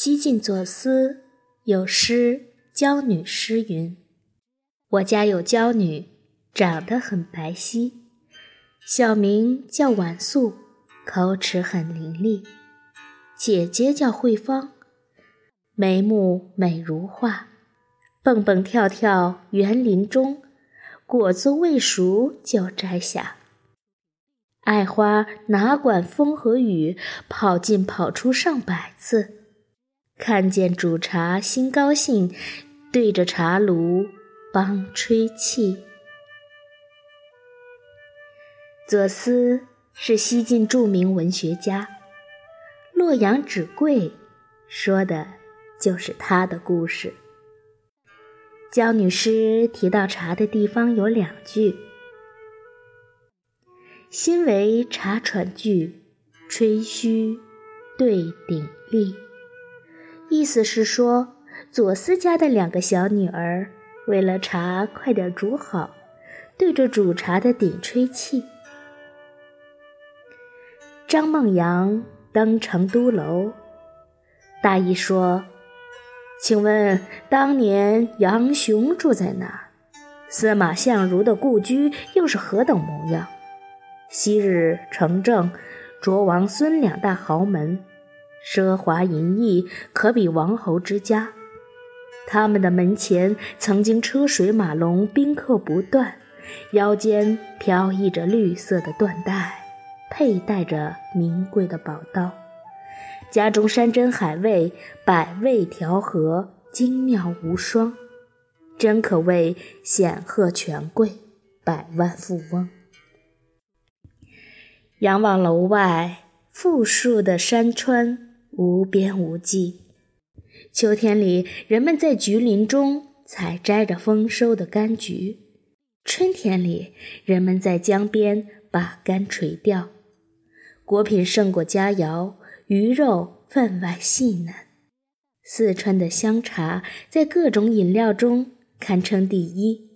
西晋左思有诗《娇女诗》云：“我家有娇女，长得很白皙，小名叫婉素，口齿很伶俐。姐姐叫慧芳，眉目美如画，蹦蹦跳跳园林中，果子未熟就摘下。爱花哪管风和雨，跑进跑出上百次。”看见煮茶心高兴，对着茶炉帮吹气。左思是西晋著名文学家，洛阳纸贵说的就是他的故事。焦女诗提到茶的地方有两句：“心为茶喘句，吹嘘对鼎立。”意思是说，左思家的两个小女儿为了茶快点煮好，对着煮茶的鼎吹气。张梦阳登成都楼，大意说：“请问当年杨雄住在哪儿？司马相如的故居又是何等模样？昔日城正、卓王孙两大豪门。”奢华淫逸，可比王侯之家。他们的门前曾经车水马龙，宾客不断，腰间飘逸着绿色的缎带，佩戴着名贵的宝刀，家中山珍海味，百味调和，精妙无双，真可谓显赫权贵，百万富翁。仰望楼外富庶的山川。无边无际。秋天里，人们在橘林中采摘着丰收的柑橘；春天里，人们在江边把竿垂钓。果品胜过佳肴，鱼肉分外细嫩。四川的香茶在各种饮料中堪称第一，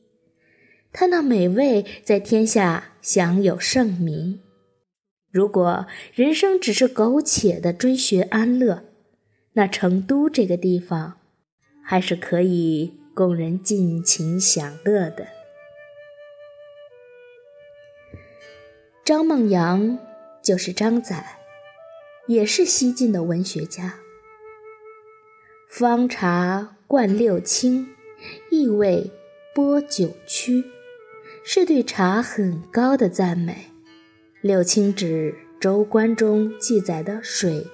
它那美味在天下享有盛名。如果人生只是苟且的追寻安乐，那成都这个地方还是可以供人尽情享乐的。张梦阳就是张载，也是西晋的文学家。方茶灌六清，意味拨九曲，是对茶很高的赞美。六清指《周官》中记载的水、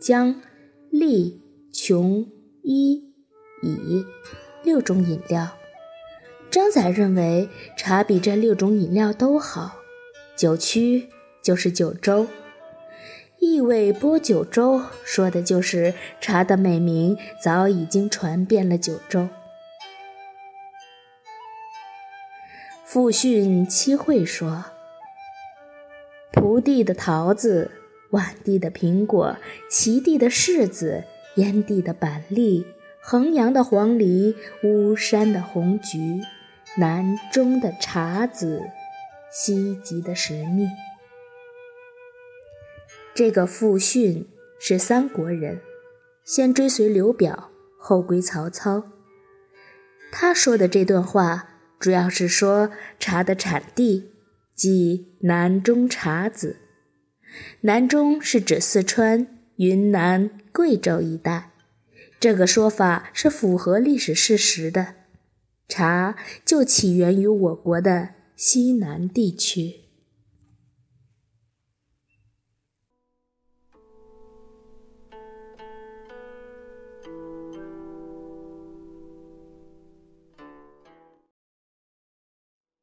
姜、栗、琼、衣、乙六种饮料。张载认为茶比这六种饮料都好。九曲就是九州，意味播九州，说的就是茶的美名早已经传遍了九州。父训七会说。蒲地的桃子，宛地的苹果，齐地的柿子，燕地的板栗，衡阳的黄梨，巫山的红橘，南中的茶子，西极的石蜜。这个傅训是三国人，先追随刘表，后归曹操。他说的这段话，主要是说茶的产地。即南中茶子，南中是指四川、云南、贵州一带。这个说法是符合历史事实的，茶就起源于我国的西南地区。